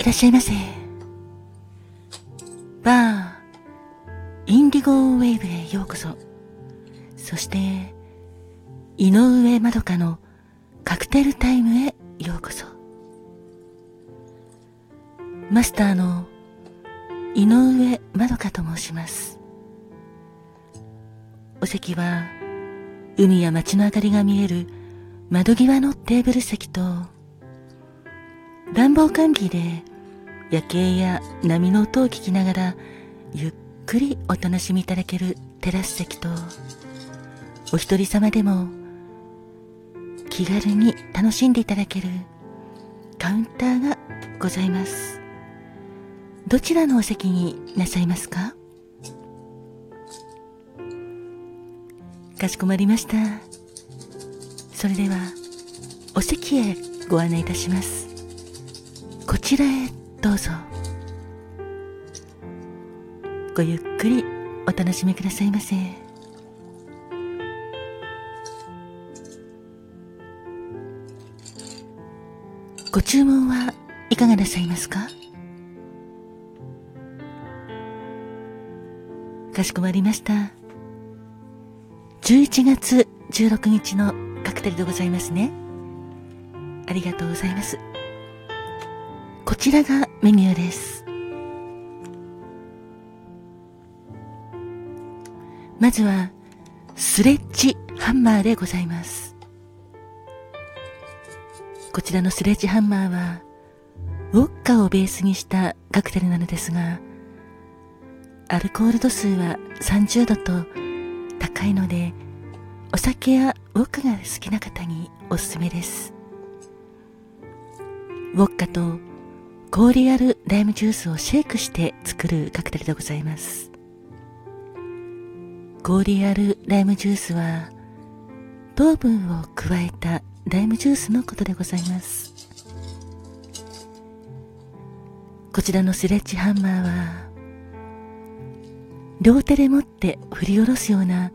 いらっしゃいませ。バー、インディゴウェーブへようこそ。そして、井上まどかのカクテルタイムへようこそ。マスターの井上まどかと申します。お席は海や街の明かりが見える窓際のテーブル席と暖房完備で夜景や波の音を聞きながらゆっくりお楽しみいただけるテラス席とお一人様でも気軽に楽しんでいただけるカウンターがございます。どちらのお席になさいますか？かしこまりました。それではお席へご案内いたします。こちらへどうぞ。ごゆっくりお楽しみくださいませ。ご注文はいかがなさいますか？かしこまりました。11月16日のカクテルでございますね。ありがとうございます。こちらがメニューです。まずは、スレッジハンマーでございます。こちらのスレッジハンマーは、ウォッカをベースにしたカクテルなのですが、アルコール度数は30度と高いので、お酒やウォッカが好きな方におすすめです。ウォッカと氷あるライムジュースをシェイクして作るカクテルでございます。氷あるライムジュースは糖分を加えたライムジュースのことでございます。こちらのスレッジハンマーは両手で持って振り下ろすような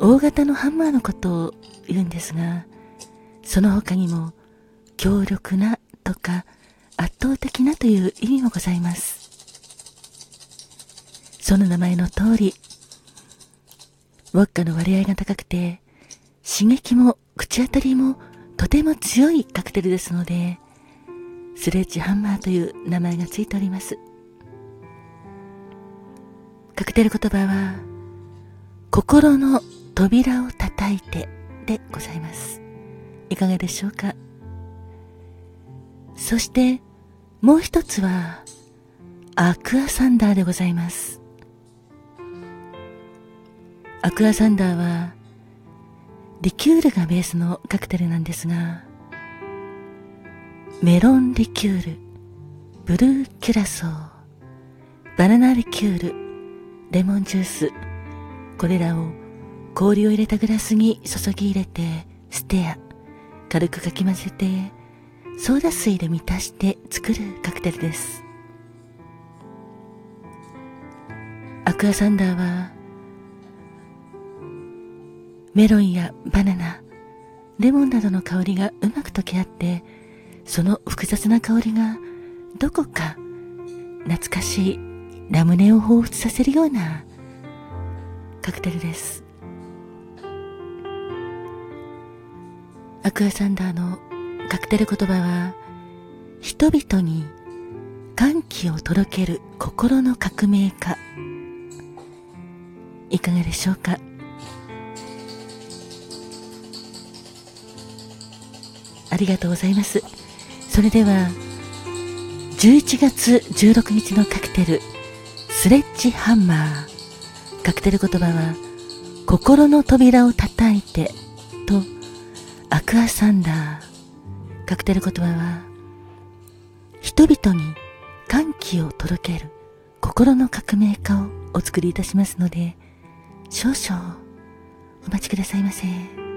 大型のハンマーのことを言うんですがその他にも強力なとか圧倒的なという意味もございます。その名前の通り、ウォッカの割合が高くて、刺激も口当たりもとても強いカクテルですので、スレッジハンマーという名前がついております。カクテル言葉は、心の扉を叩いてでございます。いかがでしょうか？そして、もう一つは、アクアサンダーでございます。アクアサンダーは、リキュールがベースのカクテルなんですが、メロンリキュール、ブルーキュラソー、バナナリキュール、レモンジュース、これらを氷を入れたグラスに注ぎ入れて、ステア、軽くかき混ぜて、ソーダ水で満たして作るカクテルです。アクアサンダーはメロンやバナナレモンなどの香りがうまく溶け合ってその複雑な香りがどこか懐かしいラムネを彷彿させるようなカクテルです。アクアサンダーのカクテル言葉は人々に歓喜を届ける心の革命家。いかがでしょうか？ありがとうございます。それでは11月16日のカクテルスレッジハンマー。カクテル言葉は心の扉を叩いてとアクアサンダー。カクテル言葉は人々に歓喜を届ける心の革命家をお作りいたしますので少々お待ちくださいませ。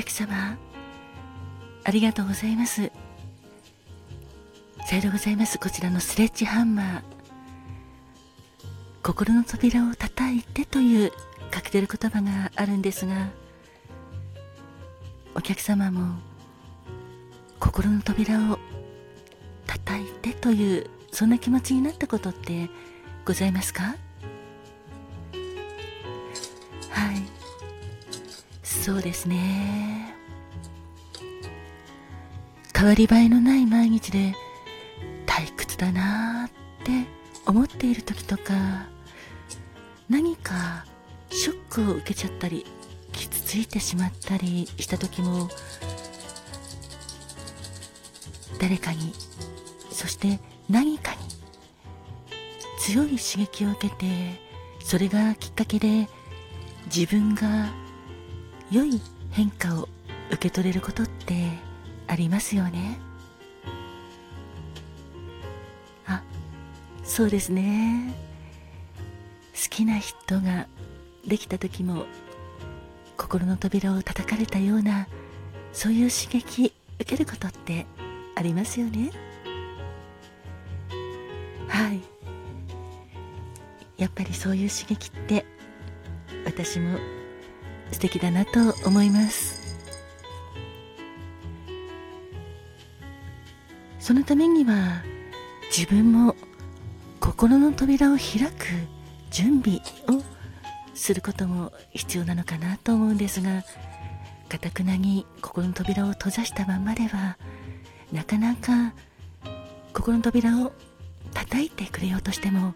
客様、ありがとうございます。さようでございます。こちらのスレッジハンマー。心の扉を叩いてというカクテル言葉があるんですがお客様も心の扉を叩いてというそんな気持ちになったことってございますか？そうですね。変わり映えのない毎日で退屈だなって思っている時とか何かショックを受けちゃったり傷ついてしまったりした時も誰かにそして何かに強い刺激を受けてそれがきっかけで自分が良い変化を受け取れることってありますよね。あそうですね。好きな人ができた時も心の扉を叩かれたようなそういう刺激受けることってありますよね。はい。やっぱりそういう刺激って私も素敵だなと思います。そのためには自分も心の扉を開く準備をすることも必要なのかなと思うんですがかたくなに心の扉を閉ざしたまんまではなかなか心の扉を叩いてくれようとしても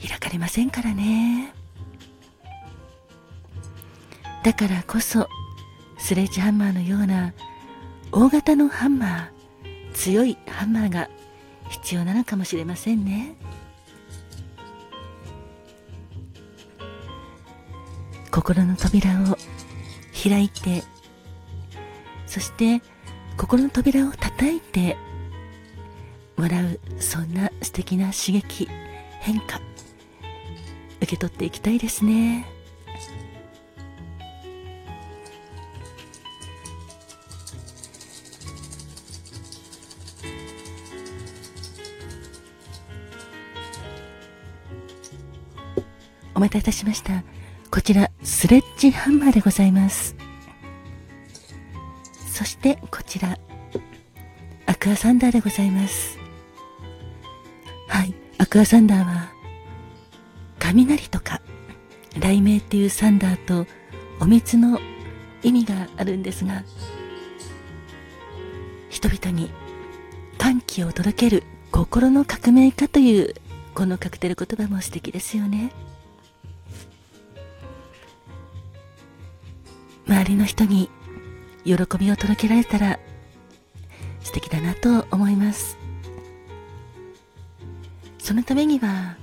開かれませんからね。だからこそスレッジハンマーのような大型のハンマー強いハンマーが必要なのかもしれませんね。心の扉を開いてそして心の扉を叩いてもらうそんな素敵な刺激変化受け取っていきたいですね。お待たせいたしました。こちらスレッジハンマーでございます。そしてこちらアクアサンダーでございます。はい。アクアサンダーは雷とか雷鳴っていうサンダーとお水の意味があるんですが人々に歓喜を届ける心の革命家というこのカクテル言葉も素敵ですよね。周りの人に喜びを届けられたら素敵だなと思います。そのためには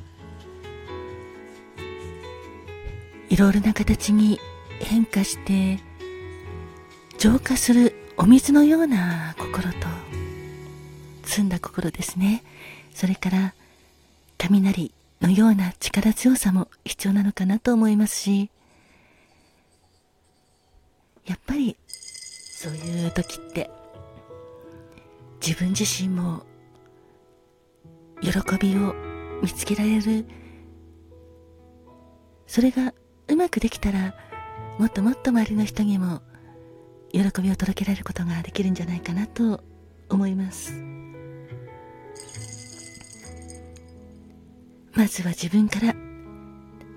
いろいろな形に変化して浄化するお水のような心と澄んだ心ですね。それから雷のような力強さも必要なのかなと思いますしやっぱりそういう時って自分自身も喜びを見つけられる。それがうまくできたらもっともっと周りの人にも喜びを届けられることができるんじゃないかなと思います。まずは自分から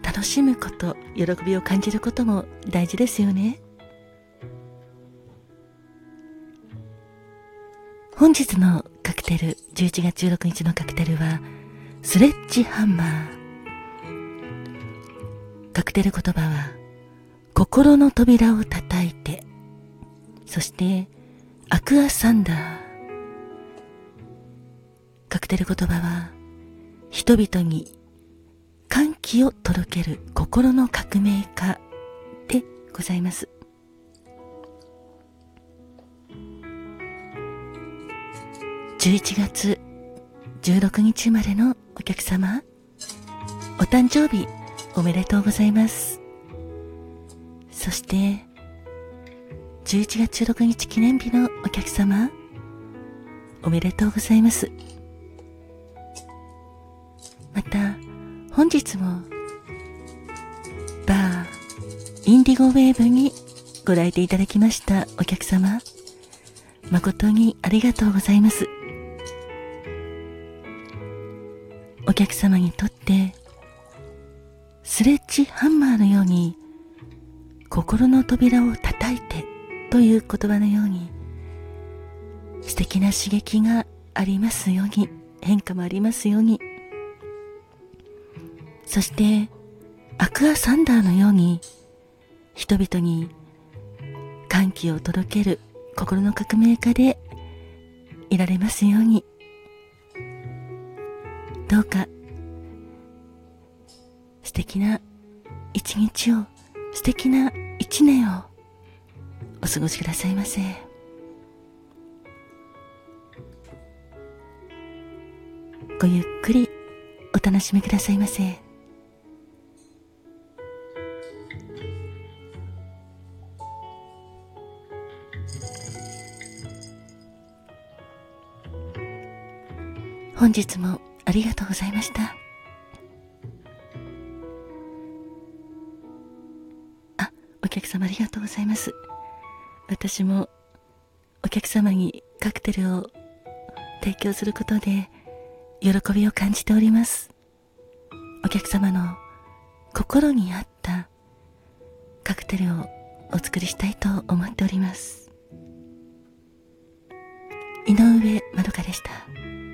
楽しむこと喜びを感じることも大事ですよね。本日のカクテル11月16日のカクテルはスレッジハンマー。カクテル言葉は心の扉を叩いてそしてアクアサンダー。カクテル言葉は人々に歓喜を届ける心の革命家でございます。11月16日生まれのお客様お誕生日おめでとうございますそして11月16日記念日のお客様おめでとうございます。また、本日も、バー、インディゴウェーブにご来店いただきましたお客様、誠にありがとうございます。お客様にとって、スレッジハンマーのように、心の扉を叩いてという言葉のように、素敵な刺激がありますように、変化もありますように、そして、アクアサンダーのように、人々に歓喜を届ける心の革命家でいられますように。どうか、素敵な一日を、素敵な一年をお過ごしくださいませ。ごゆっくりお楽しみくださいませ。本日もりがとうございました。あ、お客様ありがとうございます。私もお客様にカクテルを提供することで喜びを感じております。お客様の心に合ったカクテルをお作りしたいと思っております。井上まどかでした。